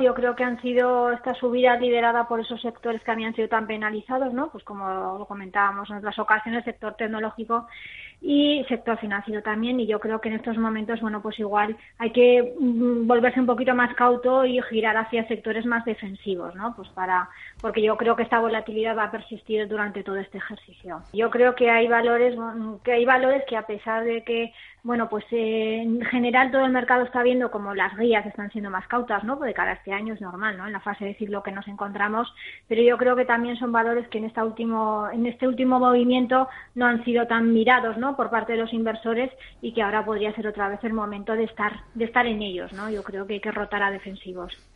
Yo creo que han sido esta subida liderada por esos sectores que habían sido tan penalizados, ¿no? Pues como lo comentábamos en otras ocasiones, sector tecnológico y sector financiero también. Y yo creo que en estos momentos bueno pues igual hay que mm, volverse un poquito más cauto y girar hacia sectores más defensivos no pues para porque yo creo que esta volatilidad va a persistir durante todo este ejercicio. Yo creo que hay valores que hay valores que a pesar de que bueno, pues eh, en general todo el mercado está viendo como las guías están siendo más cautas, ¿no? Porque cada este año es normal, ¿no? En la fase de ciclo que nos encontramos, pero yo creo que también son valores que en este último, en este último movimiento no han sido tan mirados, ¿no? Por parte de los inversores y que ahora podría ser otra vez el momento de estar, de estar en ellos, ¿no? Yo creo que hay que rotar a defensivos.